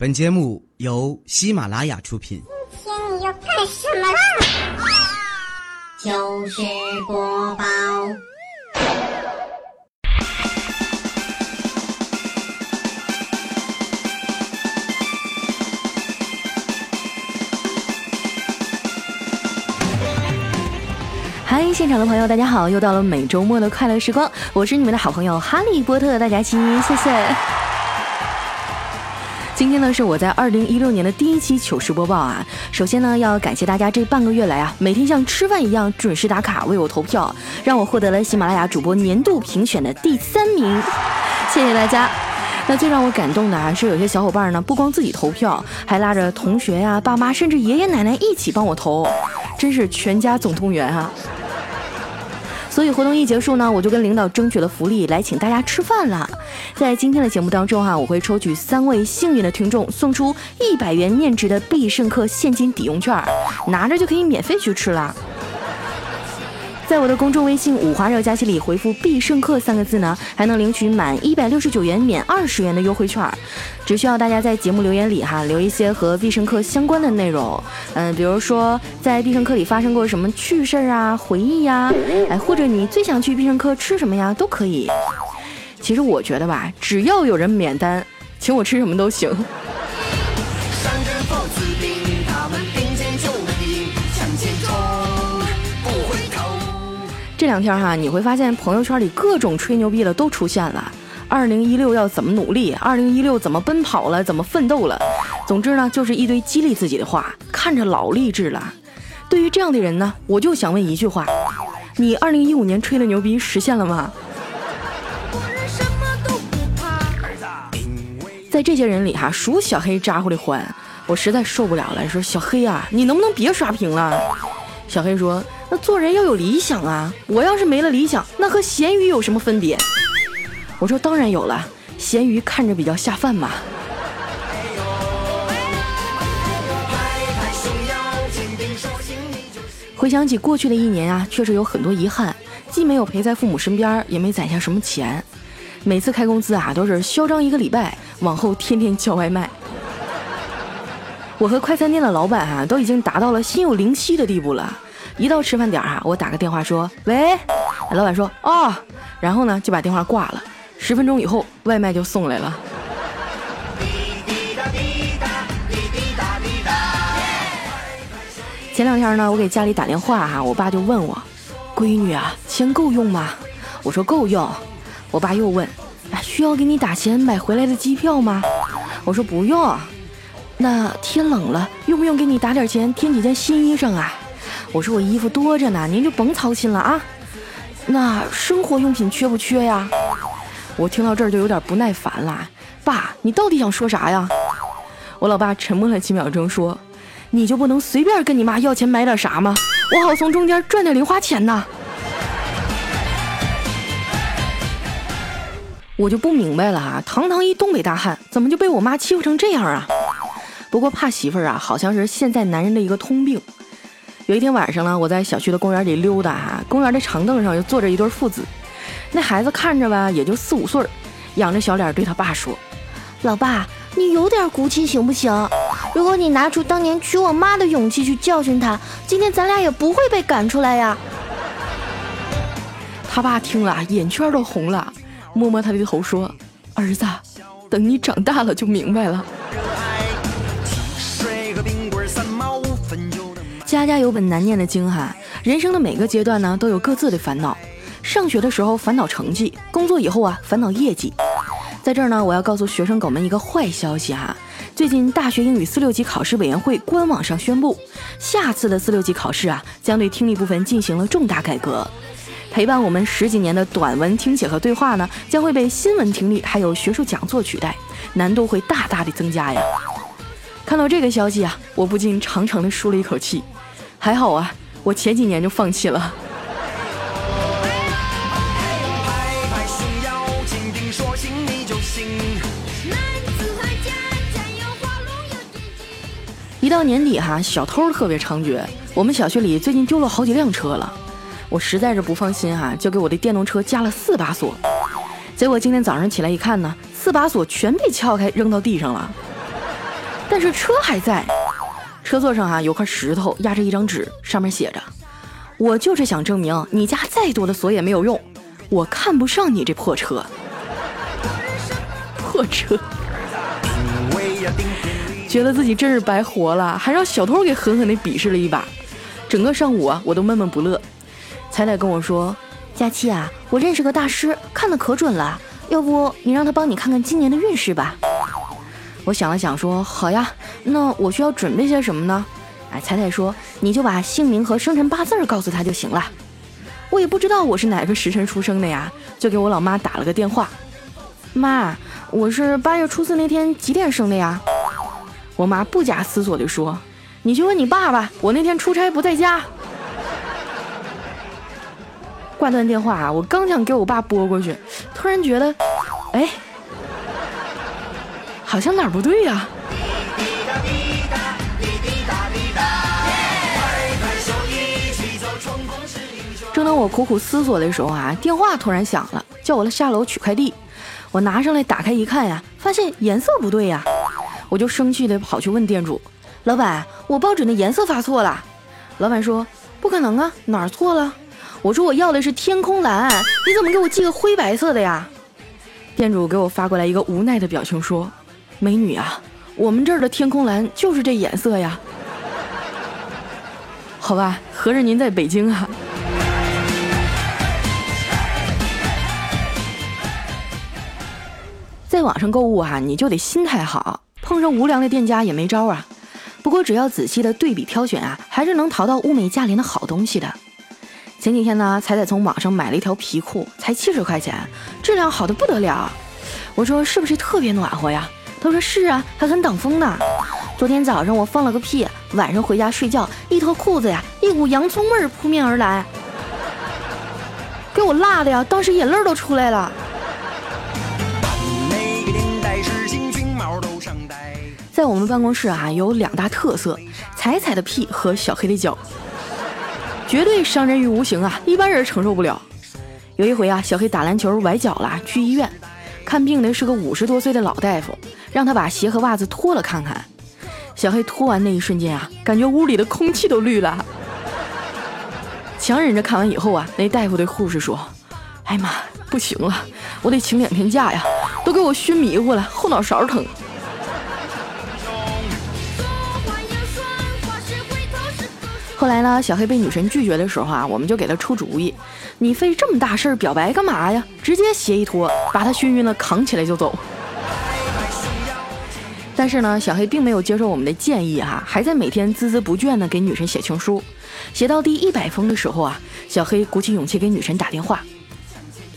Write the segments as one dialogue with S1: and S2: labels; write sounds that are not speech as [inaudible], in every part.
S1: 本节目由喜马拉雅出品。
S2: 今天你要干什么啦？
S3: 就是播报。
S4: 嗨，现场的朋友，大家好！又到了每周末的快乐时光，我是你们的好朋友哈利波特大家期，谢谢。今天呢是我在二零一六年的第一期糗事播报啊。首先呢要感谢大家这半个月来啊，每天像吃饭一样准时打卡为我投票，让我获得了喜马拉雅主播年度评选的第三名，谢谢大家。那最让我感动的啊是有些小伙伴呢不光自己投票，还拉着同学呀、爸妈甚至爷爷奶奶一起帮我投，真是全家总动员啊！所以活动一结束呢，我就跟领导争取了福利，来请大家吃饭了。在今天的节目当中哈，我会抽取三位幸运的听众，送出一百元面值的必胜客现金抵用券，拿着就可以免费去吃了。在我的公众微信“五花肉加戏”里回复“必胜客”三个字呢，还能领取满一百六十九元免二十元的优惠券。只需要大家在节目留言里哈留一些和必胜客相关的内容，嗯，比如说在必胜客里发生过什么趣事儿啊、回忆呀，哎，或者你最想去必胜客吃什么呀，都可以。其实我觉得吧，只要有人免单，请我吃什么都行。这两天哈，你会发现朋友圈里各种吹牛逼的都出现了。二零一六要怎么努力？二零一六怎么奔跑了？怎么奋斗了？总之呢，就是一堆激励自己的话，看着老励志了。对于这样的人呢，我就想问一句话：你二零一五年吹的牛逼实现了吗？在这些人里哈，数小黑咋呼的欢，我实在受不了了，说小黑啊，你能不能别刷屏了？小黑说。那做人要有理想啊！我要是没了理想，那和咸鱼有什么分别？我说当然有了，咸鱼看着比较下饭嘛。回想起过去的一年啊，确实有很多遗憾，既没有陪在父母身边，也没攒下什么钱。每次开工资啊，都是嚣张一个礼拜，往后天天叫外卖。我和快餐店的老板啊，都已经达到了心有灵犀的地步了。一到吃饭点儿啊，我打个电话说：“喂。”老板说：“哦。”然后呢，就把电话挂了。十分钟以后，外卖就送来了。前两天呢，我给家里打电话哈，我爸就问我：“闺女啊，钱够用吗？”我说：“够用。”我爸又问：“需要给你打钱买回来的机票吗？”我说：“不用。”那天冷了，用不用给你打点钱添几件新衣裳啊？我说我衣服多着呢，您就甭操心了啊。那生活用品缺不缺呀？我听到这儿就有点不耐烦了。爸，你到底想说啥呀？我老爸沉默了几秒钟，说：“你就不能随便跟你妈要钱买点啥吗？我好从中间赚点零花钱呢。”我就不明白了啊，堂堂一东北大汉，怎么就被我妈欺负成这样啊？不过怕媳妇儿啊，好像是现在男人的一个通病。有一天晚上呢，我在小区的公园里溜达哈，公园的长凳上就坐着一对父子，那孩子看着吧也就四五岁，仰着小脸对他爸说：“老爸，你有点骨气行不行？如果你拿出当年娶我妈的勇气去教训他，今天咱俩也不会被赶出来呀。”他爸听了眼圈都红了，摸摸他的头说：“儿子，等你长大了就明白了。”家家有本难念的经哈，人生的每个阶段呢都有各自的烦恼。上学的时候烦恼成绩，工作以后啊烦恼业绩。在这儿呢，我要告诉学生狗们一个坏消息哈，最近大学英语四六级考试委员会官网上宣布，下次的四六级考试啊将对听力部分进行了重大改革，陪伴我们十几年的短文听写和对话呢将会被新闻听力还有学术讲座取代，难度会大大的增加呀。看到这个消息啊，我不禁长长的舒了一口气。还好啊，我前几年就放弃了。一到年底哈，小偷特别猖獗，我们小区里最近丢了好几辆车了，我实在是不放心哈，就给我的电动车加了四把锁。结果今天早上起来一看呢，四把锁全被撬开扔到地上了。但是车还在。车座上啊有块石头压着一张纸，上面写着：“我就是想证明你家再多的锁也没有用，我看不上你这破车。[laughs] ”破车，觉得自己真是白活了，还让小偷给狠狠地鄙视了一把。整个上午啊，我都闷闷不乐。彩彩跟我说：“佳期啊，我认识个大师，看的可准了，要不你让他帮你看看今年的运势吧。”我想了想，说好呀，那我需要准备些什么呢？哎，彩彩说你就把姓名和生辰八字告诉他就行了。我也不知道我是哪个时辰出生的呀，就给我老妈打了个电话。妈，我是八月初四那天几点生的呀？我妈不假思索地说：“你去问你爸爸，我那天出差不在家。”挂断电话，我刚想给我爸拨过去，突然觉得，哎。好像哪儿不对呀？正当我苦苦思索的时候啊，电话突然响了，叫我下楼取快递。我拿上来打开一看呀，发现颜色不对呀，我就生气的跑去问店主：“老板，我报纸的颜色发错了。”老板说：“不可能啊，哪儿错了？”我说：“我要的是天空蓝，你怎么给我寄个灰白色的呀？”店主给我发过来一个无奈的表情说。美女啊，我们这儿的天空蓝就是这颜色呀。好吧，合着您在北京啊。在网上购物啊，你就得心态好，碰上无良的店家也没招啊。不过只要仔细的对比挑选啊，还是能淘到物美价廉的好东西的。前几天呢，彩彩从网上买了一条皮裤，才七十块钱，质量好的不得了。我说是不是特别暖和呀？他说是啊，还很挡风呢。昨天早上我放了个屁，晚上回家睡觉一脱裤子呀，一股洋葱味儿扑面而来，给我辣的呀，当时眼泪都出来了。在我们办公室啊，有两大特色：彩彩的屁和小黑的脚，绝对伤人于无形啊，一般人承受不了。有一回啊，小黑打篮球崴脚了，去医院看病的是个五十多岁的老大夫。让他把鞋和袜子脱了看看。小黑脱完那一瞬间啊，感觉屋里的空气都绿了。强忍着看完以后啊，那大夫对护士说：“哎妈，不行了，我得请两天假呀，都给我熏迷糊了，后脑勺疼。”后来呢，小黑被女神拒绝的时候啊，我们就给他出主意：“你费这么大事儿表白干嘛呀？直接鞋一脱，把他熏晕了，扛起来就走。”但是呢，小黑并没有接受我们的建议哈，还在每天孜孜不倦地给女神写情书。写到第一百封的时候啊，小黑鼓起勇气给女神打电话：“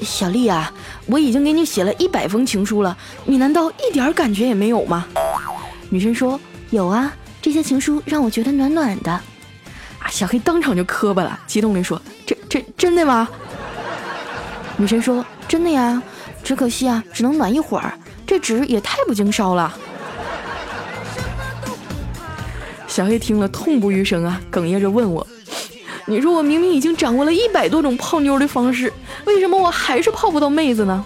S4: 小丽啊，我已经给你写了一百封情书了，你难道一点感觉也没有吗？”女神说：“有啊，这些情书让我觉得暖暖的。”啊，小黑当场就磕巴了，激动地说：“这这真的吗？”女神说：“真的呀，只可惜啊，只能暖一会儿，这纸也太不经烧了。”小黑听了痛不欲生啊，哽咽着问我：“你说我明明已经掌握了一百多种泡妞的方式，为什么我还是泡不到妹子呢？”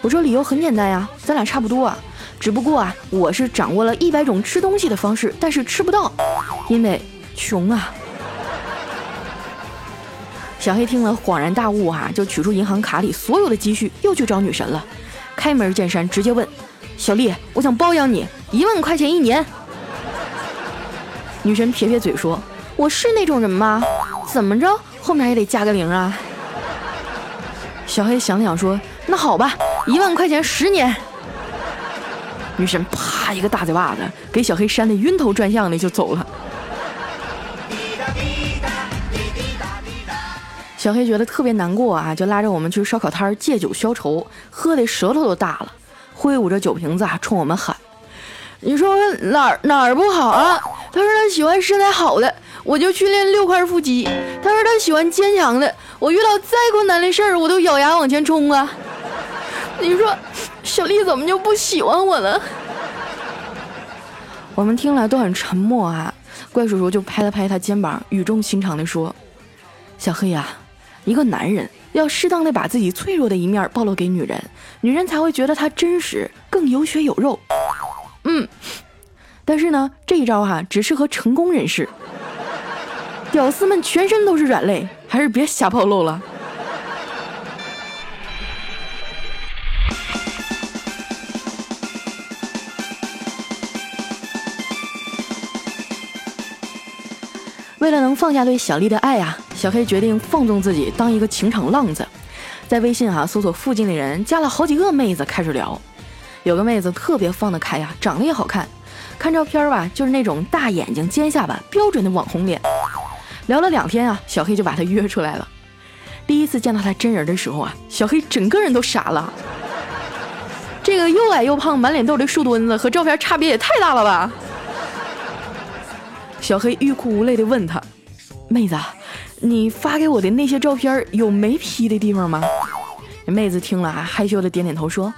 S4: 我说理由很简单呀，咱俩差不多啊，只不过啊，我是掌握了一百种吃东西的方式，但是吃不到，因为穷啊。小黑听了恍然大悟啊，就取出银行卡里所有的积蓄，又去找女神了，开门见山直接问：“小丽，我想包养你，一万块钱一年。”女神撇撇嘴说：“我是那种人吗？怎么着，后面也得加个零啊？”小黑想想说：“那好吧，一万块钱十年。”女神啪一个大嘴巴子，给小黑扇的晕头转向的就走了。小黑觉得特别难过啊，就拉着我们去烧烤摊借酒消愁，喝的舌头都大了，挥舞着酒瓶子啊，冲我们喊：“你说哪儿哪儿不好啊？”他说他喜欢身材好的，我就去练六块腹肌。他说他喜欢坚强的，我遇到再困难的事儿，我都咬牙往前冲啊。[laughs] 你说小丽怎么就不喜欢我呢？我们听了都很沉默啊。怪叔叔就拍了拍他肩膀，语重心长地说：“小黑呀，一个男人要适当的把自己脆弱的一面暴露给女人，女人才会觉得他真实，更有血有肉。”嗯。但是呢，这一招哈只适合成功人士，屌丝们全身都是软肋，还是别瞎暴露了。为了能放下对小丽的爱呀，小黑决定放纵自己，当一个情场浪子。在微信哈搜索附近的人，加了好几个妹子开始聊。有个妹子特别放得开呀，长得也好看，看照片吧，就是那种大眼睛、尖下巴，标准的网红脸。聊了两天啊，小黑就把她约出来了。第一次见到她真人的时候啊，小黑整个人都傻了。这个又矮又胖、满脸痘的树墩子和照片差别也太大了吧！小黑欲哭无泪地问她：“妹子，你发给我的那些照片有没 P 的地方吗？”妹子听了啊，害羞的点点头说：“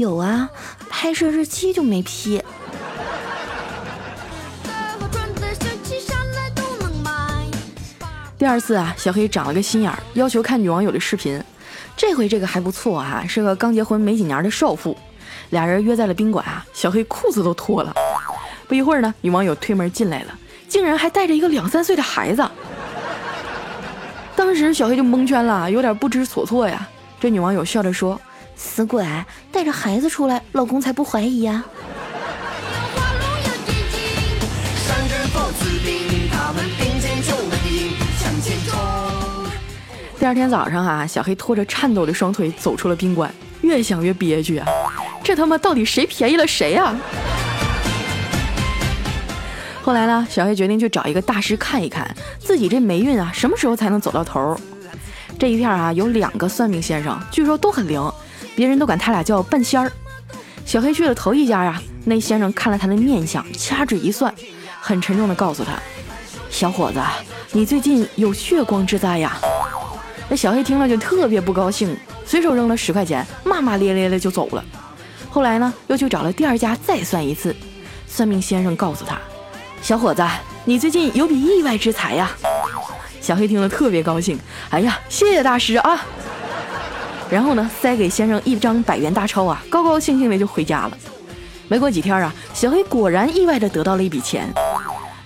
S4: 有啊，拍摄日期就没批。”第二次啊，小黑长了个心眼儿，要求看女网友的视频。这回这个还不错啊，是个刚结婚没几年的少妇。俩人约在了宾馆啊，小黑裤子都脱了。不一会儿呢，女网友推门进来了。竟然还带着一个两三岁的孩子，当时小黑就蒙圈了，有点不知所措呀。这女网友笑着说：“死鬼，带着孩子出来，老公才不怀疑呀。”第二天早上啊，小黑拖着颤抖的双腿走出了宾馆，越想越憋屈啊，这他妈到底谁便宜了谁啊？后来呢，小黑决定去找一个大师看一看自己这霉运啊，什么时候才能走到头？这一片啊，有两个算命先生，据说都很灵，别人都管他俩叫半仙儿。小黑去了头一家呀，那先生看了他的面相，掐指一算，很沉重的告诉他：“小伙子，你最近有血光之灾呀。”那小黑听了就特别不高兴，随手扔了十块钱，骂骂咧咧的就走了。后来呢，又去找了第二家再算一次，算命先生告诉他。小伙子，你最近有笔意外之财呀！小黑听了特别高兴，哎呀，谢谢大师啊！然后呢，塞给先生一张百元大钞啊，高高兴兴的就回家了。没过几天啊，小黑果然意外的得到了一笔钱。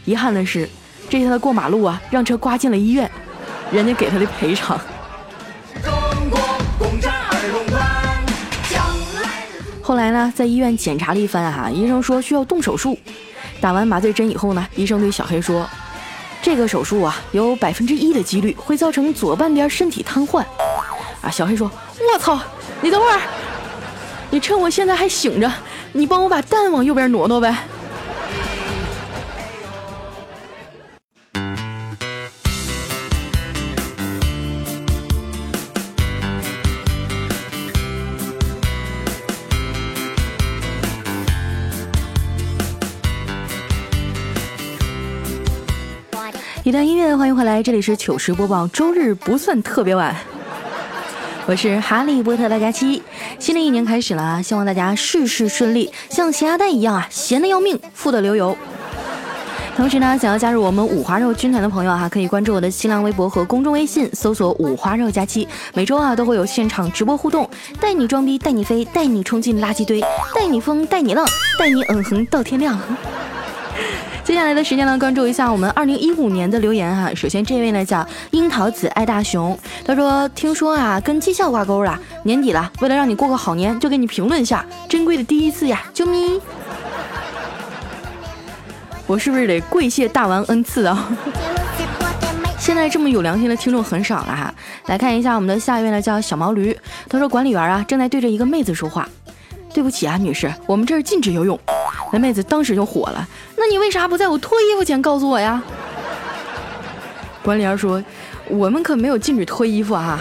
S4: 遗憾的是，这次他过马路啊，让车刮进了医院，人家给他的赔偿。后来呢，在医院检查了一番哈，医生说需要动手术。打完麻醉针以后呢，医生对小黑说：“这个手术啊，有百分之一的几率会造成左半边身体瘫痪。”啊，小黑说：“我操，你等会儿，你趁我现在还醒着，你帮我把蛋往右边挪挪呗。”一段音乐，欢迎回来，这里是糗事播报，周日不算特别晚。我是哈利波特大家期，新的一年开始了，希望大家事事顺利，像咸鸭蛋一样啊，咸的要命，富的流油。同时呢，想要加入我们五花肉军团的朋友哈，可以关注我的新浪微博和公众微信，搜索五花肉假期，每周啊都会有现场直播互动，带你装逼，带你飞，带你冲进垃圾堆，带你疯，带你浪，带你嗯哼到天亮。接下来的时间呢，关注一下我们二零一五年的留言哈。首先这位呢叫樱桃子爱大熊，他说听说啊跟绩效挂钩了，年底了，为了让你过个好年，就给你评论下，珍贵的第一次呀，救命！[laughs] 我是不是得跪谢大王恩赐啊？[laughs] 现在这么有良心的听众很少了哈。来看一下我们的下一位呢叫小毛驴，他说管理员啊正在对着一个妹子说话，对不起啊女士，我们这儿禁止游泳。那妹子当时就火了，那你为啥不在我脱衣服前告诉我呀？[laughs] 管理员说，我们可没有禁止脱衣服啊。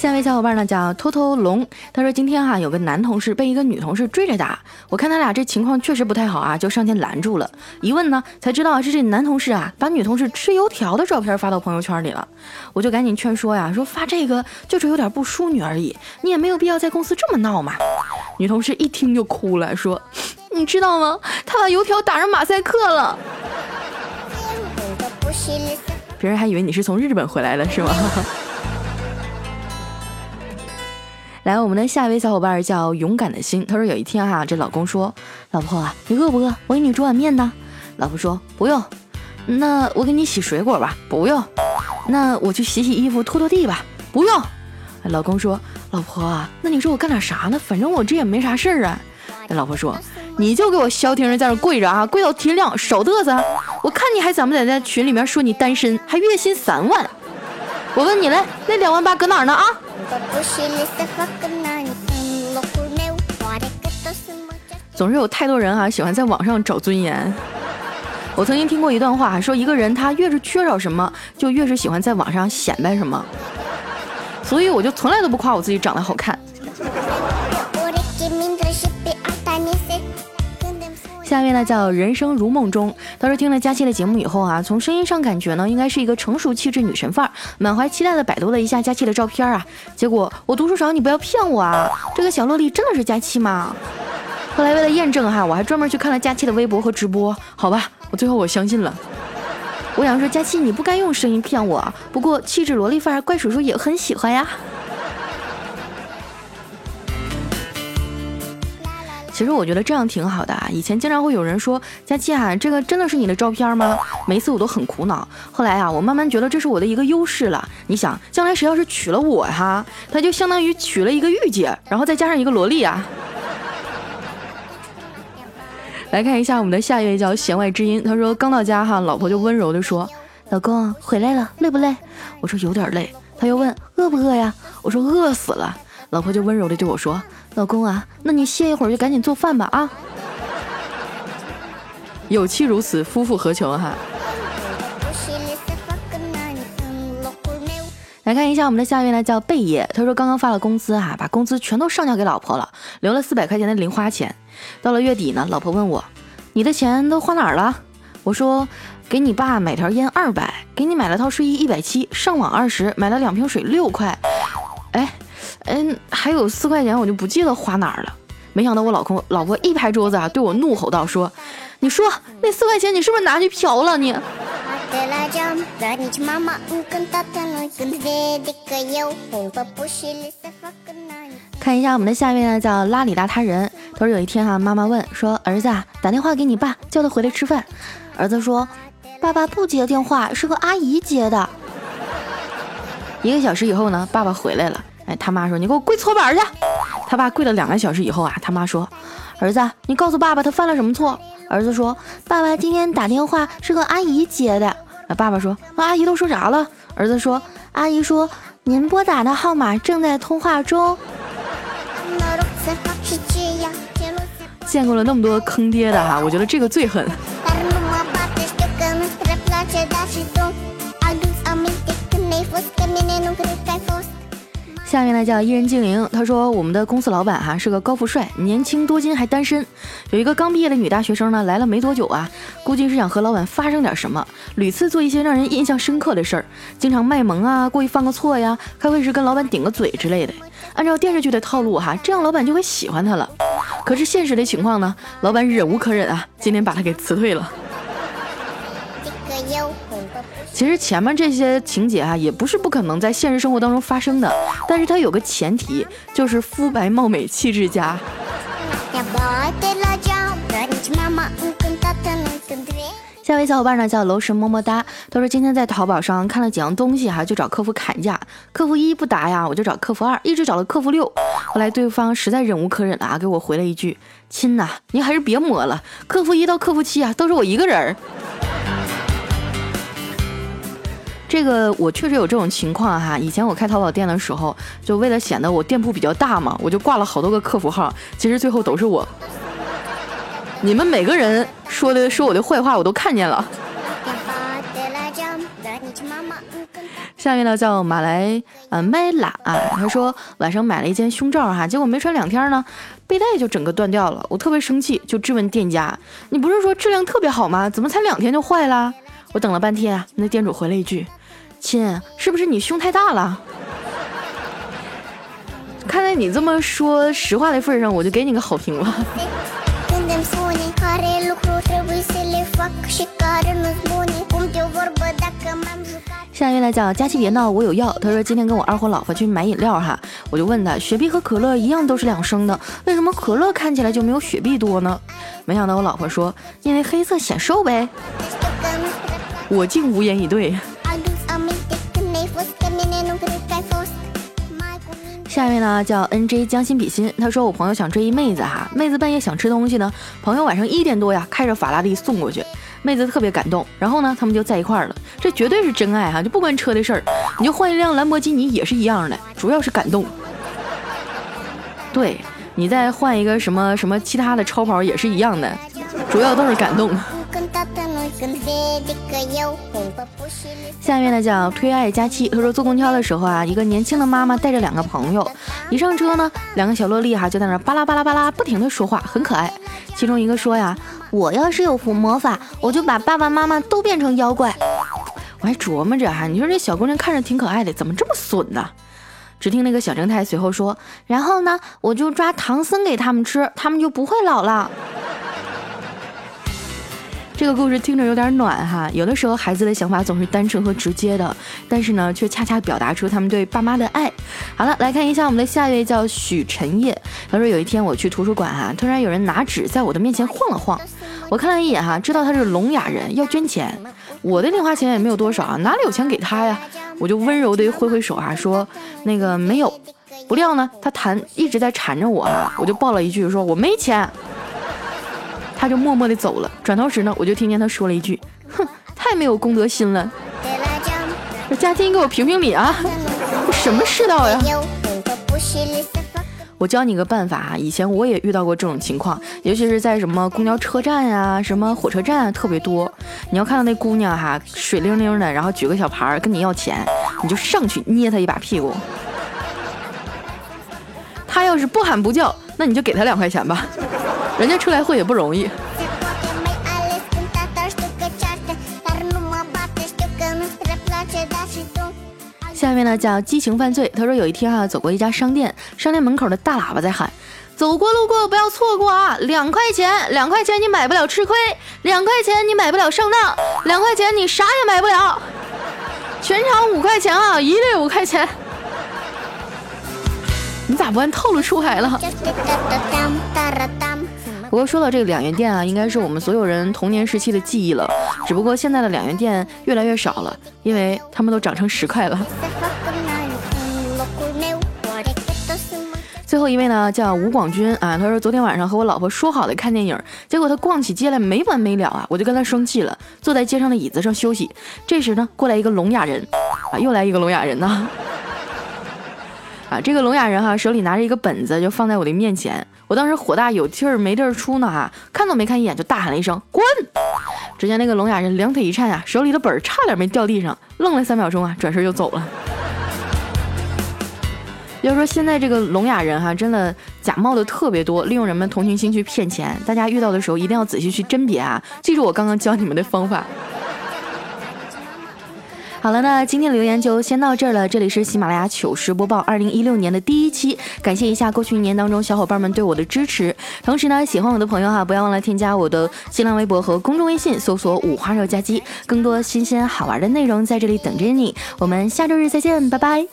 S4: 下一位小伙伴呢叫偷偷龙，他说今天哈有个男同事被一个女同事追着打，我看他俩这情况确实不太好啊，就上前拦住了。一问呢，才知道是这男同事啊把女同事吃油条的照片发到朋友圈里了。我就赶紧劝说呀，说发这个就是有点不淑女而已，你也没有必要在公司这么闹嘛。女同事一听就哭了，说 [sniffs] 你知道吗？他把油条打上马赛克了。[laughs] 别人还以为你是从日本回来的是吗？[laughs] 来，我们的下一位小伙伴叫勇敢的心，他说有一天哈，这老公说，老婆啊，你饿不饿？我给你煮碗面呢。老婆说不用。那我给你洗水果吧，不用。那我去洗洗衣服、拖拖地吧，不用。老公说，老婆啊，那你说我干点啥呢？反正我这也没啥事儿啊。那老婆说，你就给我消停着在这跪着啊，跪到天亮，少嘚瑟。我看你还怎么在在群里面说你单身，还月薪三万。我问你嘞，那两万八搁哪儿呢啊？总是有太多人啊喜欢在网上找尊严。我曾经听过一段话，说一个人他越是缺少什么，就越是喜欢在网上显摆什么。所以我就从来都不夸我自己长得好看。下面呢叫人生如梦中，他说听了佳期的节目以后啊，从声音上感觉呢，应该是一个成熟气质女神范儿，满怀期待的百度了一下佳期的照片啊，结果我读书少，你不要骗我啊，[laughs] 这个小萝莉真的是佳期吗？后来为了验证哈，我还专门去看了佳期的微博和直播，好吧，我最后我相信了。我想说佳期你不该用声音骗我，不过气质萝莉范儿怪叔叔也很喜欢呀。其实我觉得这样挺好的啊！以前经常会有人说佳期啊，这个真的是你的照片吗？每次我都很苦恼。后来啊，我慢慢觉得这是我的一个优势了。你想，将来谁要是娶了我哈，他就相当于娶了一个御姐，然后再加上一个萝莉啊。[laughs] 来看一下我们的下一位叫弦外之音，他说刚到家哈，老婆就温柔的说：“老公回来了，累不累？”我说有点累。他又问饿不饿呀？我说饿死了。老婆就温柔的对我说。老公啊，那你歇一会儿就赶紧做饭吧啊！[laughs] 有妻如此，夫复何求哈？来看一下我们的下一位呢，叫贝爷，他说刚刚发了工资哈，把工资全都上交给老婆了，留了四百块钱的零花钱。到了月底呢，老婆问我，你的钱都花哪儿了？我说给你爸买条烟二百，给你买了套睡衣一百七，上网二十，买了两瓶水六块。哎。嗯，还有四块钱，我就不记得花哪儿了。没想到我老公老婆一拍桌子啊，对我怒吼道：“说，你说那四块钱你是不是拿去嫖了你？”看一下我们的下面呢，叫拉里邋遢人。他说有一天哈，妈妈问说：“儿子啊，打电话给你爸，叫他回来吃饭。”儿子说：“爸爸不接电话，是个阿姨接的。”一个小时以后呢，爸爸回来了。哎，他妈说你给我跪搓板去。他爸跪了两个小时以后啊，他妈说，儿子，你告诉爸爸他犯了什么错。儿子说，爸爸今天打电话是个阿姨接的。爸爸说，阿姨都说啥了？儿子说，阿姨说您拨打的号码正在通话中。见过了那么多坑爹的哈，我觉得这个最狠。[laughs] 下面呢叫伊人精灵，他说我们的公司老板哈是个高富帅，年轻多金还单身。有一个刚毕业的女大学生呢来了没多久啊，估计是想和老板发生点什么，屡次做一些让人印象深刻的事儿，经常卖萌啊，故意犯个错呀，开会时跟老板顶个嘴之类的。按照电视剧的套路哈，这样老板就会喜欢他了。可是现实的情况呢，老板忍无可忍啊，今天把他给辞退了。这个哟其实前面这些情节啊，也不是不可能在现实生活当中发生的，但是它有个前提，就是肤白貌美、气质佳。下位小伙伴呢叫楼神么么哒，他说今天在淘宝上看了几样东西哈，就找客服砍价，客服一不答呀，我就找客服二，一直找了客服六，后来对方实在忍无可忍了啊，给我回了一句：亲呐，您还是别磨了，客服一到客服七啊，都是我一个人儿。这个我确实有这种情况哈，以前我开淘宝店的时候，就为了显得我店铺比较大嘛，我就挂了好多个客服号，其实最后都是我。你们每个人说的说我的坏话，我都看见了。下面呢叫马来呃麦拉啊，他说晚上买了一件胸罩哈，结果没穿两天呢，背带就整个断掉了，我特别生气，就质问店家，你不是说质量特别好吗？怎么才两天就坏了？我等了半天啊，那店主回了一句。亲，是不是你胸太大了？看在你这么说实话的份上，我就给你个好评吧。[laughs] 下一位呢叫佳琪别闹，我有药。他说今天跟我二货老婆去买饮料哈，我就问他，雪碧和可乐一样都是两升的，为什么可乐看起来就没有雪碧多呢？没想到我老婆说，因为黑色显瘦呗。我竟无言以对。下一位呢叫 N J 将心比心，他说我朋友想追一妹子哈，妹子半夜想吃东西呢，朋友晚上一点多呀开着法拉利送过去，妹子特别感动，然后呢他们就在一块儿了，这绝对是真爱哈，就不关车的事儿，你就换一辆兰博基尼也是一样的，主要是感动。对你再换一个什么什么其他的超跑也是一样的，主要都是感动。下面呢叫推爱佳期，他说坐公交的时候啊，一个年轻的妈妈带着两个朋友，一上车呢，两个小萝莉哈就在那巴拉巴拉巴拉不停的说话，很可爱。其中一个说呀，我要是有魔魔法，我就把爸爸妈妈都变成妖怪。我还琢磨着哈，你说这小姑娘看着挺可爱的，怎么这么损呢？只听那个小正太随后说，然后呢，我就抓唐僧给他们吃，他们就不会老了。这个故事听着有点暖哈，有的时候孩子的想法总是单纯和直接的，但是呢，却恰恰表达出他们对爸妈的爱。好了，来看一下我们的下一位叫许晨烨，他说有一天我去图书馆哈，突然有人拿纸在我的面前晃了晃，我看了一眼哈，知道他是聋哑人要捐钱，我的零花钱也没有多少啊，哪里有钱给他呀？我就温柔的挥挥手啊，说那个没有。不料呢，他弹一直在缠着我啊，我就报了一句说我没钱。他就默默地走了。转头时呢，我就听见他说了一句：“哼，太没有公德心了。”佳期，你给我评评理啊！什么世道呀？我教你个办法啊！以前我也遇到过这种情况，尤其是在什么公交车站呀、什么火车站啊，特别多。你要看到那姑娘哈，水灵灵的，然后举个小牌跟你要钱，你就上去捏她一把屁股。她要是不喊不叫，那你就给她两块钱吧。人家出来混也不容易。下面呢叫激情犯罪。他说有一天啊，走过一家商店，商店门口的大喇叭在喊：“走过路过不要错过啊！两块钱，两块钱你买不了吃亏，两块钱你买不了上当，两块钱你啥也买不了。全场五块钱啊，一律五块钱。”你咋不按套路出牌了？[laughs] 不过说到这个两元店啊，应该是我们所有人童年时期的记忆了。只不过现在的两元店越来越少了，因为他们都涨成十块了。最后一位呢，叫吴广军啊，他说昨天晚上和我老婆说好的看电影，结果他逛起街来没完没了啊，我就跟他生气了，坐在街上的椅子上休息。这时呢，过来一个聋哑人啊，又来一个聋哑人呢。[laughs] 啊，这个聋哑人哈，手里拿着一个本子，就放在我的面前。我当时火大有气儿没地儿出呢哈，看都没看一眼就大喊了一声“滚”。只见那个聋哑人两腿一颤啊，手里的本儿差点没掉地上，愣了三秒钟啊，转身就走了。要说现在这个聋哑人哈，真的假冒的特别多，利用人们同情心去骗钱。大家遇到的时候一定要仔细去甄别啊，记住我刚刚教你们的方法。好了，那今天留言就先到这儿了。这里是喜马拉雅糗事播报，二零一六年的第一期。感谢一下过去一年当中小伙伴们对我的支持。同时呢，喜欢我的朋友哈，不要忘了添加我的新浪微博和公众微信，搜索五花肉加鸡，更多新鲜好玩的内容在这里等着你。我们下周日再见，拜拜。